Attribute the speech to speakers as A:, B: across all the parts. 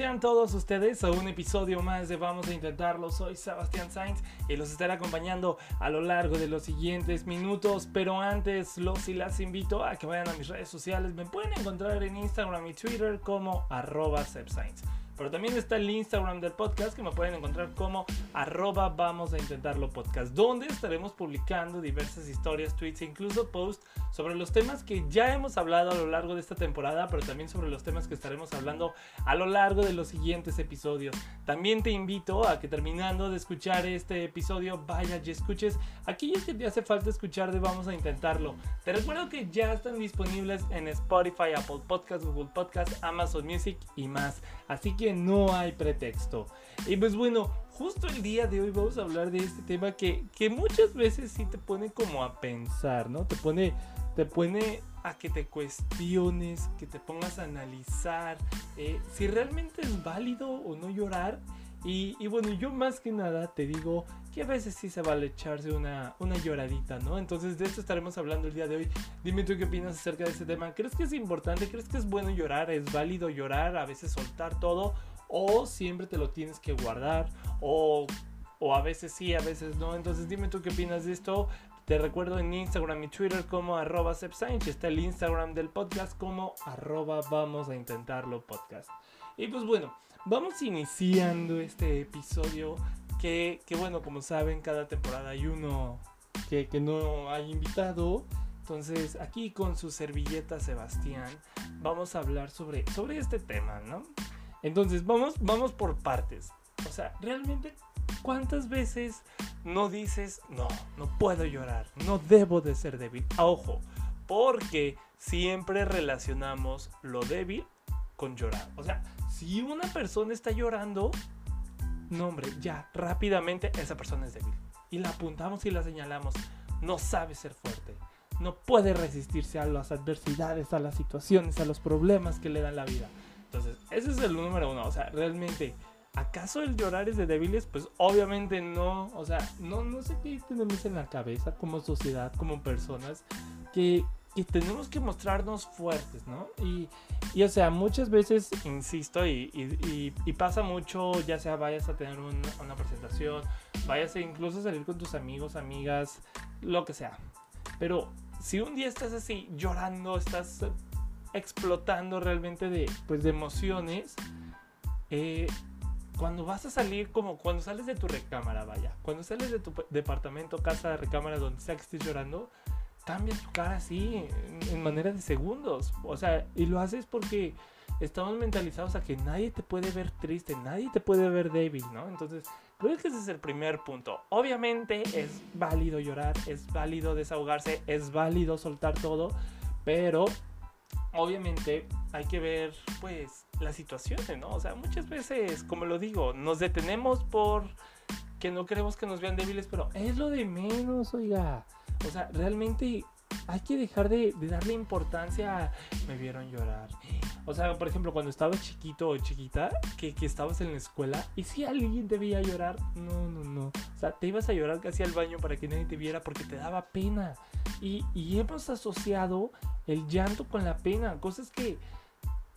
A: Sean todos ustedes a un episodio más de Vamos a Intentarlo. Soy Sebastián Sainz y los estaré acompañando a lo largo de los siguientes minutos. Pero antes los y las invito a que vayan a mis redes sociales. Me pueden encontrar en Instagram y Twitter como arroba pero también está el Instagram del podcast que me pueden encontrar como arroba vamos a intentarlo podcast, donde estaremos publicando diversas historias, tweets e incluso posts sobre los temas que ya hemos hablado a lo largo de esta temporada, pero también sobre los temas que estaremos hablando a lo largo de los siguientes episodios. También te invito a que terminando de escuchar este episodio vayas y escuches aquellos que te hace falta escuchar de Vamos a Intentarlo. Te recuerdo que ya están disponibles en Spotify, Apple Podcasts, Google Podcasts, Amazon Music y más. Así que no hay pretexto. Y pues bueno, justo el día de hoy vamos a hablar de este tema que, muchas veces sí te pone como a pensar, ¿no? Te pone, te pone a que te cuestiones, que te pongas a analizar eh, si realmente es válido o no llorar. Y, bueno, yo más que nada te digo que a veces sí se vale echarse una, una lloradita, ¿no? Entonces de esto estaremos hablando el día de hoy. Dime tú qué opinas acerca de este tema. ¿Crees que es importante? ¿Crees que es bueno llorar? ¿Es válido llorar? A veces soltar todo o siempre te lo tienes que guardar o, o a veces sí, a veces no. Entonces dime tú qué opinas de esto. Te recuerdo en Instagram y Twitter como arroba Está el Instagram del podcast como arroba vamos a intentarlo podcast. Y pues bueno, vamos iniciando este episodio que, que bueno, como saben, cada temporada hay uno que, que no hay invitado. Entonces, aquí con su servilleta Sebastián, vamos a hablar sobre, sobre este tema, ¿no? Entonces, vamos, vamos por partes. O sea, realmente, ¿cuántas veces no dices, no, no puedo llorar, no debo de ser débil? ojo, porque siempre relacionamos lo débil con llorar. O sea, si una persona está llorando, no hombre, ya, rápidamente esa persona es débil. Y la apuntamos y la señalamos. No sabe ser fuerte. No puede resistirse a las adversidades, a las situaciones, a los problemas que le dan la vida. Entonces, ese es el número uno. O sea, realmente, ¿acaso el llorar es de débiles? Pues obviamente no. O sea, no, no sé qué tenemos en la cabeza como sociedad, como personas, que, tenemos que mostrarnos fuertes, ¿no? Y, y o sea, muchas veces, insisto, y, y, pasa mucho, ya sea vayas a tener una presentación, vayas a incluso salir con tus amigos, amigas, lo que sea. Pero si un día estás así llorando, estás explotando realmente de, pues, de emociones. Eh, cuando vas a salir, como cuando sales de tu recámara, vaya, cuando sales de tu departamento, casa, recámara, donde sea que estés llorando, cambia tu cara así, en, manera de segundos. O sea, y lo haces porque estamos mentalizados a que nadie te puede ver triste, nadie te puede ver débil, ¿no? Entonces, creo que ese es el primer punto. Obviamente es válido llorar, es válido desahogarse, es válido soltar todo, pero obviamente hay que ver pues las situaciones, ¿no? O sea, muchas veces, como lo digo, nos detenemos por que no queremos que nos vean débiles, pero es lo de menos, oiga. O sea, realmente hay que dejar de, darle importancia a me vieron llorar. O sea, por ejemplo, cuando estabas chiquito o chiquita, que, que, estabas en la escuela y si alguien te veía llorar, no, no, no. O sea, te ibas a llorar casi al baño para que nadie te viera porque te daba pena. Y, y hemos asociado el llanto con la pena, cosas que,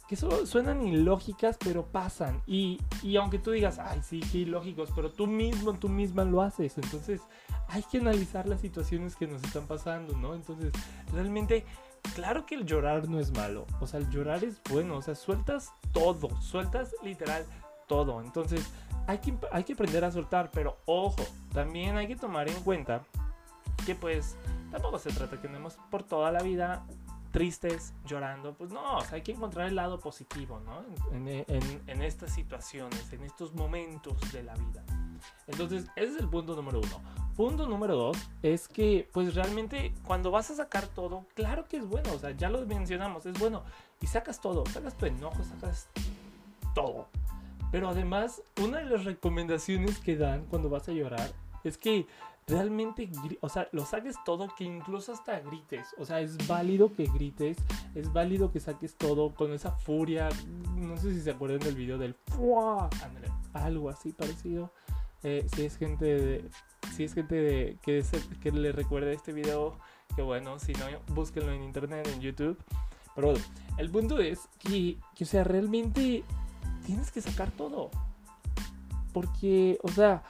A: que suenan ilógicas, pero pasan. Y, y aunque tú digas, ay, sí, qué ilógicos, pero tú mismo, tú misma lo haces. Entonces, hay que analizar las situaciones que nos están pasando, ¿no? Entonces, realmente, claro que el llorar no es malo. O sea, el llorar es bueno. O sea, sueltas todo, sueltas literal todo. Entonces, hay que, hay que aprender a soltar, pero ojo, también hay que tomar en cuenta que pues tampoco se trata que andemos por toda la vida tristes, llorando, pues no, hay que encontrar el lado positivo, ¿no? En, estas situaciones, en estos momentos de la vida. Entonces, ese es el punto número uno. punto número dos es que, pues realmente, cuando vas a sacar todo, claro que es bueno, o sea, ya lo mencionamos, es bueno. Y sacas todo, sacas tu enojo, sacas todo. Pero además, una de las recomendaciones que dan cuando vas a llorar es que realmente, o sea, lo saques todo, que incluso hasta grites. O sea, es válido que grites, es válido que saques todo con esa furia. No sé si se acuerdan del video del algo así parecido. Eh, si es gente de, si es gente que, que le recuerde este video, que bueno, si no, búsquenlo en internet, en YouTube. Pero bueno, el punto es que, que, o sea, realmente tienes que sacar todo. Porque, o sea,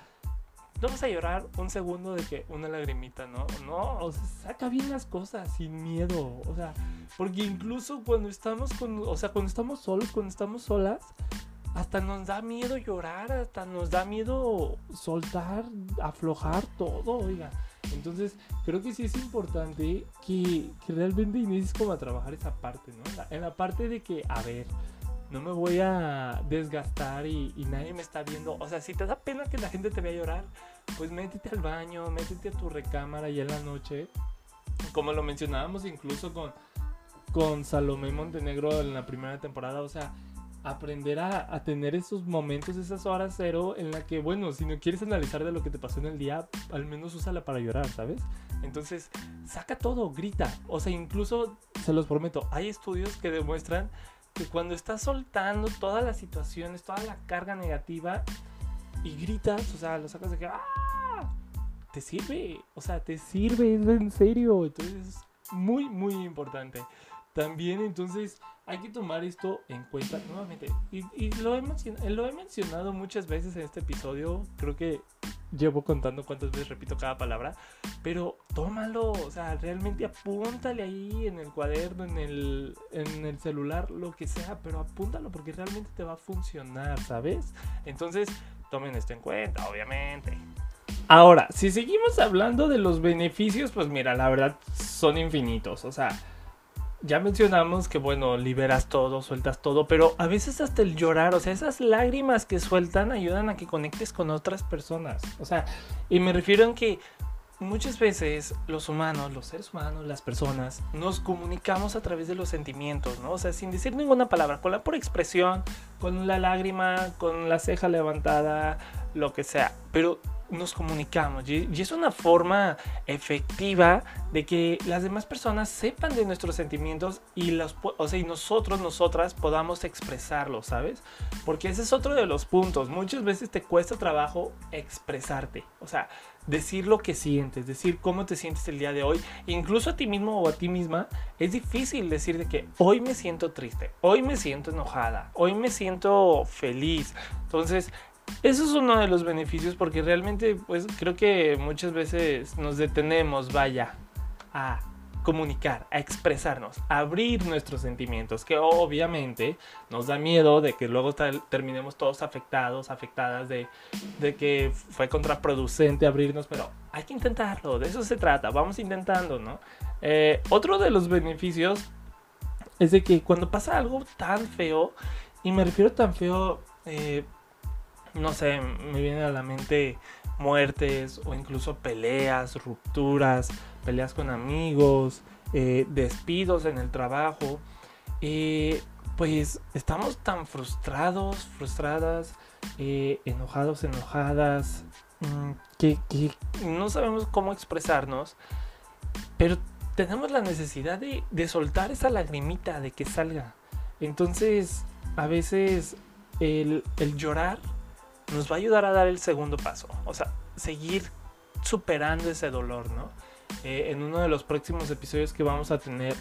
A: no vas a llorar un segundo de que una lagrimita, ¿no? No, o sea, saca bien las cosas sin miedo. O sea, porque incluso cuando estamos con, o sea, cuando estamos solos, cuando estamos solas, hasta nos da miedo llorar, hasta nos da miedo soltar, aflojar todo, oiga. Entonces, creo que sí es importante que, que realmente inicies como a trabajar esa parte, ¿no? En la parte de que, a ver, no me voy a desgastar y, nadie me está viendo. O sea, si te da pena que la gente te vea llorar, pues métete al baño, métete a tu recámara y en la noche. Como lo mencionábamos incluso con, con Salomé Montenegro en la primera temporada. O sea, aprender a, a, tener esos momentos, esas horas cero en la que, bueno, si no quieres analizar de lo que te pasó en el día, al menos úsala para llorar, ¿sabes? Entonces, saca todo, grita. O sea, incluso, se los prometo, hay estudios que demuestran que cuando estás soltando todas las situaciones, toda la carga negativa y gritas, o sea, lo sacas de que ¡ah! Te sirve, o sea, te sirve, es en serio. Entonces, es muy, muy importante. También, entonces, hay que tomar esto en cuenta nuevamente. Y, lo, he lo he mencionado muchas veces en este episodio. Creo que llevo contando cuántas veces repito cada palabra. Pero tómalo, o sea, realmente apúntale ahí en el cuaderno, en el, en el celular, lo que sea. Pero apúntalo porque realmente te va a funcionar, ¿sabes? Entonces, tomen esto en cuenta, obviamente. Ahora, si seguimos hablando de los beneficios, pues mira, la verdad son infinitos. O sea, ya mencionamos que, bueno, liberas todo, sueltas todo, pero a veces hasta el llorar, o sea, esas lágrimas que sueltan ayudan a que conectes con otras personas. O sea, y me refiero en que muchas veces los humanos, los seres humanos, las personas, nos comunicamos a través de los sentimientos, ¿no? O sea, sin decir ninguna palabra, con la pura expresión, con la lágrima, con la ceja levantada, lo que sea. Pero nos comunicamos y, es una forma efectiva de que las demás personas sepan de nuestros sentimientos y, los, o sea, y nosotros, nosotras podamos expresarlos, ¿sabes? Porque ese es otro de los puntos. Muchas veces te cuesta trabajo expresarte, o sea, decir lo que sientes, decir cómo te sientes el día de hoy, incluso a ti mismo o a ti misma, es difícil decir de que hoy me siento triste, hoy me siento enojada, hoy me siento feliz. Entonces, eso es uno de los beneficios porque realmente pues creo que muchas veces nos detenemos, vaya, a comunicar, a expresarnos, a abrir nuestros sentimientos, que obviamente nos da miedo de que luego terminemos todos afectados, afectadas de, que fue contraproducente abrirnos, pero hay que intentarlo, de eso se trata, vamos intentando, ¿no? Eh, otro de los beneficios es de que cuando pasa algo tan feo, y me refiero tan feo, eh, no sé, me vienen a la mente muertes o incluso peleas, rupturas, peleas con amigos, eh, despidos en el trabajo. Eh, pues estamos tan frustrados, frustradas, eh, enojados, enojadas, mm, que, no sabemos cómo expresarnos, pero tenemos la necesidad de, soltar esa lagrimita, de que salga. Entonces, a veces el llorar nos va a ayudar a dar el segundo paso. O sea, seguir superando ese dolor, ¿no? Eh, en uno de los próximos episodios que vamos a tener,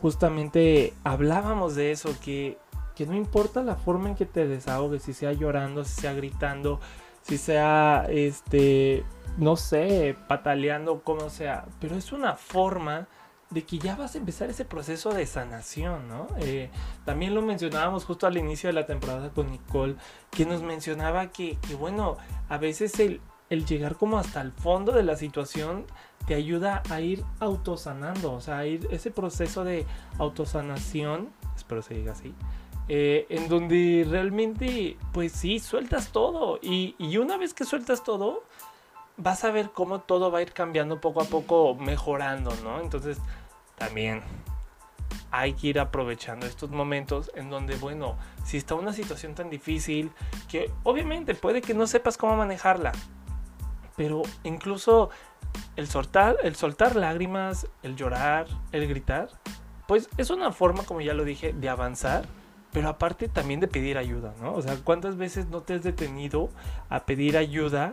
A: justamente hablábamos de eso, que, que no importa la forma en que te desahogues, si sea llorando, si sea gritando, si sea, este, no sé, pataleando, como sea, pero es una forma de que ya vas a empezar ese proceso de sanación, ¿no? Eh, también lo mencionábamos justo al inicio de la temporada con Nicole, que nos mencionaba que, bueno, a veces el, el, llegar como hasta el fondo de la situación te ayuda a ir autosanando, o sea, a ir ese proceso de autosanación, espero se diga así, eh, en donde realmente, pues sí, sueltas todo. Y, y una vez que sueltas todo, vas a ver cómo todo va a ir cambiando poco a poco, mejorando, ¿no? Entonces, también hay que ir aprovechando estos momentos en donde, bueno, si está una situación tan difícil, que obviamente puede que no sepas cómo manejarla, pero incluso el soltar, el soltar lágrimas, el llorar, el gritar, pues es una forma, como ya lo dije, de avanzar, pero aparte también de pedir ayuda, ¿no? O sea, ¿cuántas veces no te has detenido a pedir ayuda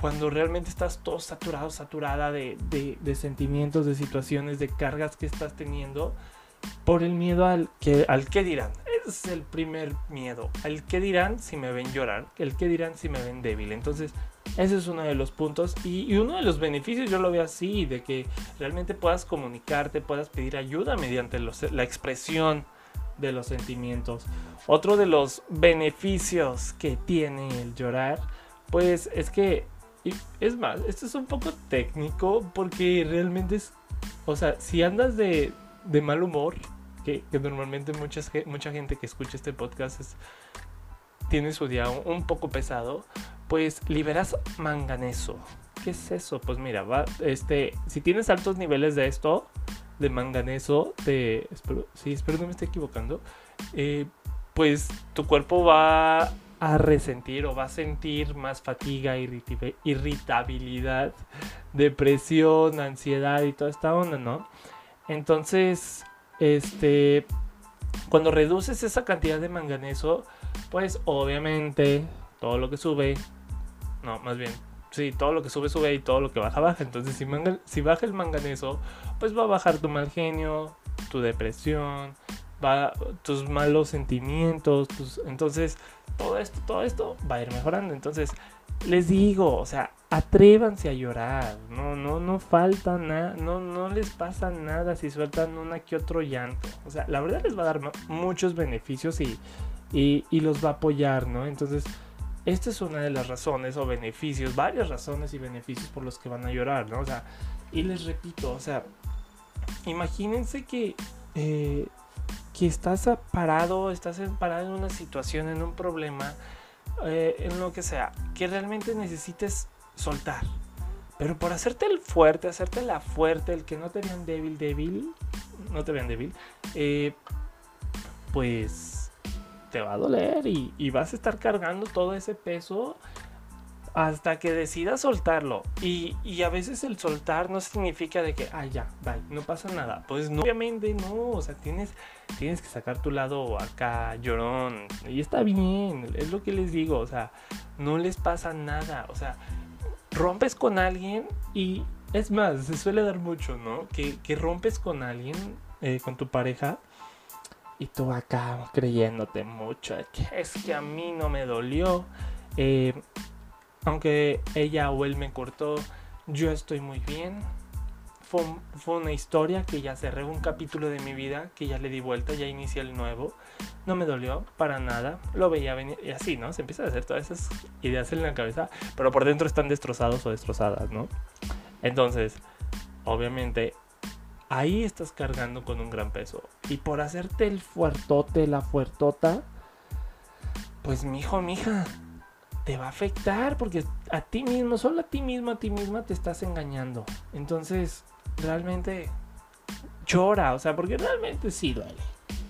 A: cuando realmente estás todo saturado, saturada de, de sentimientos, de situaciones, de cargas que estás teniendo? por el miedo al que, al que dirán. es el primer miedo. Al que dirán si me ven llorar. El que dirán si me ven débil. Entonces, ese es uno de los puntos. Y, uno de los beneficios yo lo veo así. De que realmente puedas comunicarte, puedas pedir ayuda mediante la expresión de los sentimientos. Otro de los beneficios que tiene el llorar. Pues es que... es más, esto es un poco técnico porque realmente es... O sea, si andas de, de mal humor, que, normalmente muchas, mucha gente que escucha este podcast tiene su día un, poco pesado, pues liberas manganeso. ¿Qué es eso? Pues mira, va, este, si tienes altos niveles de esto, de manganeso, de, espero, sí, espero no me esté equivocando, eh, pues tu cuerpo va a resentir o va a sentir más fatiga, irritabilidad, depresión, ansiedad y toda esta onda, ¿no? Entonces, este, cuando reduces esa cantidad de manganeso, pues obviamente todo lo que sube, no, más bien, sí, todo lo que sube, sube y todo lo que baja, baja. Entonces, si, si baja el manganeso, pues va a bajar tu mal genio, tu depresión, va, tus malos sentimientos, tus, entonces todo esto, todo esto va a ir mejorando. Entonces, les digo, o sea, atrévanse a llorar, no, no, no falta nada, no, no les pasa nada si sueltan una que otro llanto. O sea, la verdad les va a dar muchos beneficios y, y, los va a apoyar, ¿no? Entonces, esta es una de las razones o beneficios, varias razones y beneficios por los que van a llorar, ¿no? O sea, y les repito, o sea, imagínense que, eh, que estás parado, estás parado en una situación, en un problema, eh, en lo que sea, que realmente necesites soltar. Pero por hacerte el fuerte, hacerte la fuerte, el que no te vean débil, débil, no te vean débil, eh, pues te va a doler y, y, vas a estar cargando todo ese peso hasta que decidas soltarlo. Y, y, a veces el soltar no significa de que, ah, ya, bye, no pasa nada. Pues no, obviamente no, o sea, tienes, tienes que sacar tu lado acá llorón. Y está bien, es lo que les digo, o sea, no les pasa nada. O sea, rompes con alguien y es más, se suele dar mucho, ¿no? Que, que rompes con alguien, eh, con tu pareja. Y tú acá creyéndote mucho, es que a mí no me dolió. Eh, aunque ella o él me cortó, yo estoy muy bien. Fue, una historia que ya cerré, un capítulo de mi vida que ya le di vuelta, ya inicié el nuevo. No me dolió para nada, lo veía venir y así, ¿no? Se empieza a hacer todas esas ideas en la cabeza, pero por dentro están destrozados o destrozadas, ¿no? Entonces, obviamente, ahí estás cargando con un gran peso. Y por hacerte el fuertote, la fuertota, pues mi hijo, mi hija, te va a afectar porque a ti mismo, solo a ti mismo, a ti misma te estás engañando. Entonces, realmente llora, o sea, porque realmente sí duele.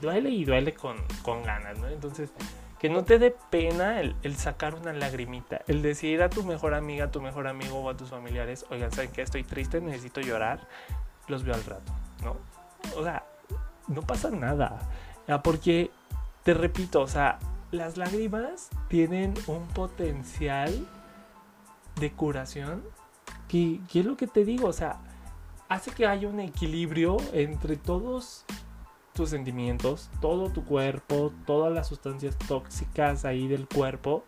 A: Duele y duele con, con ganas, ¿no? Entonces, que no te dé pena el, el, sacar una lagrimita, el decir a tu mejor amiga, a tu mejor amigo o a tus familiares, oigan, ¿saben que Estoy triste, necesito llorar, los veo al rato, ¿no? O sea, no pasa nada, porque, te repito, o sea, las lágrimas tienen un potencial de curación que, es lo que te digo, o sea, hace que haya un equilibrio entre todos tus sentimientos, todo tu cuerpo, todas las sustancias tóxicas ahí del cuerpo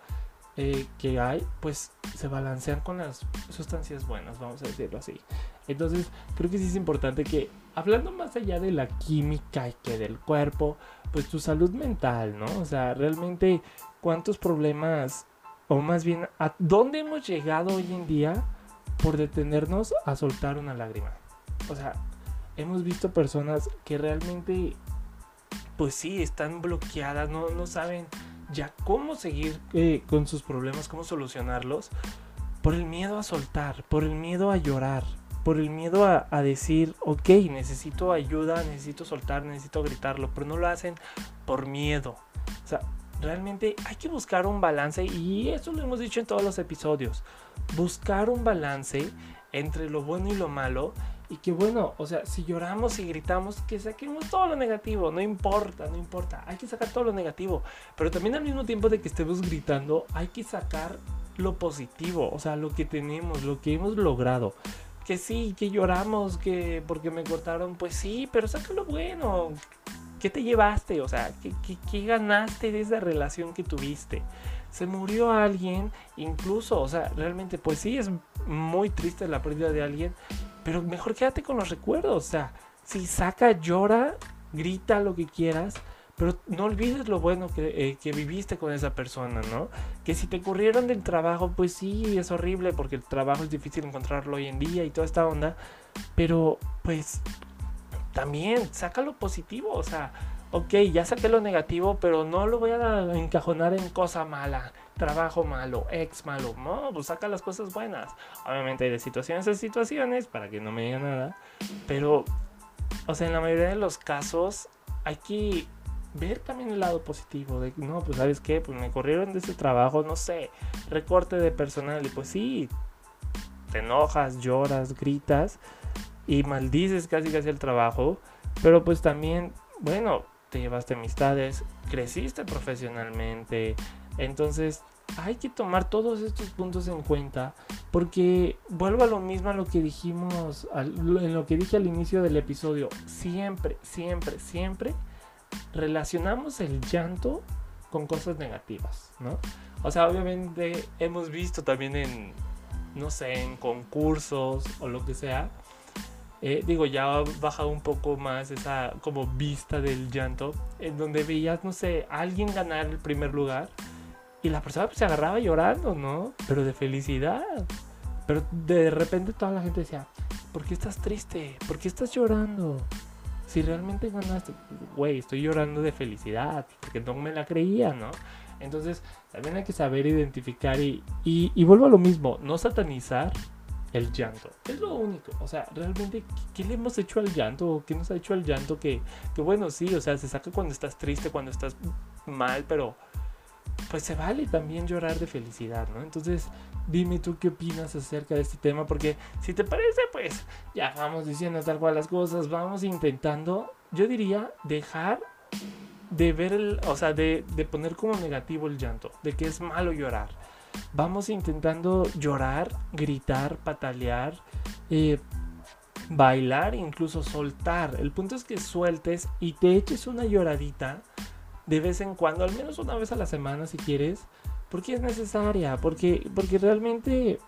A: eh, que hay, pues se balancean con las sustancias buenas, vamos a decirlo así. Entonces, creo que sí es importante que, hablando más allá de la química y que del cuerpo, pues tu salud mental, ¿no? O sea, realmente cuántos problemas, o más bien, ¿a dónde hemos llegado hoy en día por detenernos a soltar una lágrima? O sea, hemos visto personas que realmente, pues sí, están bloqueadas, no, no saben ya cómo seguir eh, con sus problemas, cómo solucionarlos por el miedo a soltar, por el miedo a llorar, por el miedo a, a, decir, ok, necesito ayuda, necesito soltar, necesito gritarlo, pero no lo hacen por miedo. O sea, realmente hay que buscar un balance y eso lo hemos dicho en todos los episodios. Buscar un balance entre lo bueno y lo malo y que bueno, o sea, si lloramos y gritamos, que saquemos todo lo negativo, no importa, no importa, hay que sacar todo lo negativo, pero también al mismo tiempo de que estemos gritando, hay que sacar lo positivo, o sea, lo que tenemos, lo que hemos logrado. Que sí, que lloramos, que porque me cortaron, pues sí, pero saca lo bueno. ¿Qué te llevaste? O sea, ¿qué, qué, ganaste de esa relación que tuviste? se murió alguien, incluso, o sea, realmente, pues sí, es muy triste la pérdida de alguien, pero mejor quédate con los recuerdos, o sea, si saca, llora, grita lo que quieras, pero no olvides lo bueno que, eh, que, viviste con esa persona, ¿no? Que si te corrieron del trabajo, pues sí, es horrible porque el trabajo es difícil encontrarlo hoy en día y toda esta onda, pero pues también saca lo positivo, o sea, ok, ya saqué lo negativo, pero no lo voy a encajonar en cosa mala, trabajo malo, ex malo. No, pues saca las cosas buenas. Obviamente hay de situaciones a situaciones, para que no me diga nada. Pero, o sea, en la mayoría de los casos hay que ver también el lado positivo. De, no, pues sabes qué, pues me corrieron de ese trabajo, no sé, recorte de personal. Y pues sí, te enojas, lloras, gritas y maldices casi casi el trabajo. Pero pues también, bueno, te llevaste amistades, creciste profesionalmente. Entonces hay que tomar todos estos puntos en cuenta porque vuelvo a lo mismo a lo que dijimos, en lo que dije al inicio del episodio. Siempre, siempre, siempre relacionamos el llanto con cosas negativas, ¿no? O sea, obviamente hemos visto también en, no sé, en concursos o lo que sea, eh, digo, ya ha bajado un poco más esa como vista del llanto, en donde veías, no sé, alguien ganar el primer lugar y la persona pues, se agarraba llorando, ¿no? Pero de felicidad. Pero de repente toda la gente decía, ¿por qué estás triste? ¿Por qué estás llorando? Si realmente ganaste, güey, estoy llorando de felicidad, porque no me la creía, ¿no? Entonces, también hay que saber identificar y, y, vuelvo a lo mismo, no satanizar el llanto. Es lo único. O sea, realmente, ¿qué, le hemos hecho al llanto? ¿Qué nos ha hecho al llanto? Que, que bueno, sí, o sea, se saca cuando estás triste, cuando estás mal, pero pues se vale también llorar de felicidad, ¿no? Entonces, dime tú qué opinas acerca de este tema, porque si te parece, pues ya vamos diciendo tal cual las cosas, vamos intentando, yo diría, dejar de ver el, o sea, de, de poner como negativo el llanto, de que es malo llorar vamos intentando llorar, gritar, patalear, eh, bailar, incluso soltar. El punto es que sueltes y te eches una lloradita de vez en cuando, al menos una vez a la semana si quieres, porque es necesaria, porque, porque realmente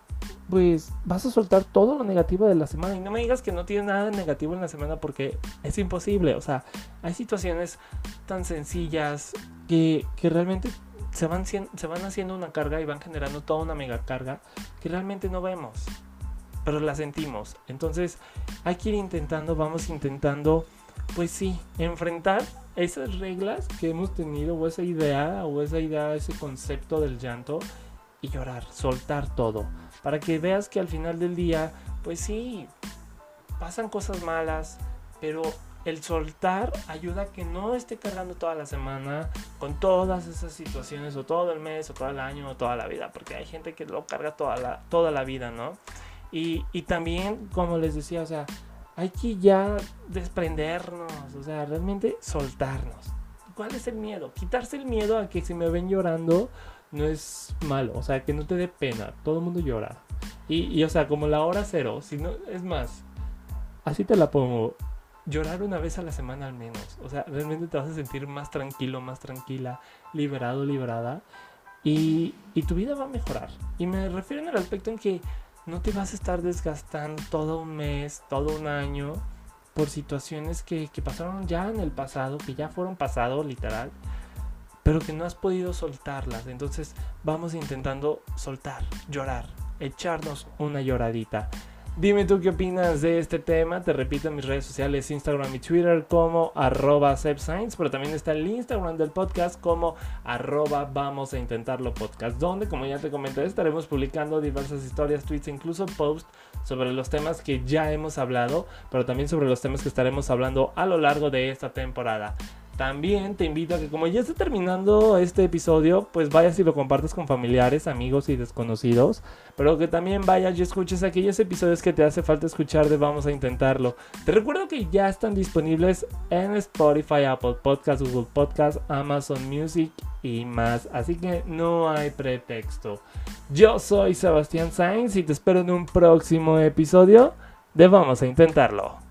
A: pues vas a soltar todo lo negativo de la semana. Y no me digas que no tienes nada de negativo en la semana porque es imposible, o sea, hay situaciones tan sencillas que, que realmente se van, se van haciendo una carga y van generando toda una mega carga que realmente no vemos, pero la sentimos. Entonces hay que ir intentando, vamos intentando, pues sí, enfrentar esas reglas que hemos tenido o esa idea o esa idea, ese concepto del llanto y llorar, soltar todo, para que veas que al final del día, pues sí, pasan cosas malas, pero el soltar ayuda a que no esté cargando toda la semana con todas esas situaciones, o todo el mes, o todo el año, o toda la vida, porque hay gente que lo carga toda la, toda la vida, ¿no? Y, y también, como les decía, o sea, hay que ya desprendernos, o sea, realmente soltarnos. ¿Cuál es el miedo? Quitarse el miedo a que si me ven llorando no es malo, o sea, que no te dé pena, todo el mundo llora. Y, y o sea, como la hora cero, si no, es más, así te la pongo llorar una vez a la semana al menos. O sea, realmente te vas a sentir más tranquilo, más tranquila, liberado, liberada. Y, y, tu vida va a mejorar. Y me refiero en el aspecto en que no te vas a estar desgastando todo un mes, todo un año por situaciones que, que pasaron ya en el pasado, que ya fueron pasado literal, pero que no has podido soltarlas. Entonces vamos intentando soltar, llorar, echarnos una lloradita. Dime tú qué opinas de este tema. Te repito en mis redes sociales, Instagram y Twitter como arroba pero también está el Instagram del podcast como arroba vamos a intentarlo podcast, donde como ya te comenté estaremos publicando diversas historias, tweets e incluso posts sobre los temas que ya hemos hablado, pero también sobre los temas que estaremos hablando a lo largo de esta temporada. También te invito a que como ya está terminando este episodio, pues vayas y lo compartas con familiares, amigos y desconocidos. Pero que también vayas y escuches aquellos episodios que te hace falta escuchar de Vamos a Intentarlo. Te recuerdo que ya están disponibles en Spotify, Apple Podcasts, Google Podcasts, Amazon Music y más. Así que no hay pretexto. Yo soy Sebastián Sainz y te espero en un próximo episodio de Vamos a Intentarlo.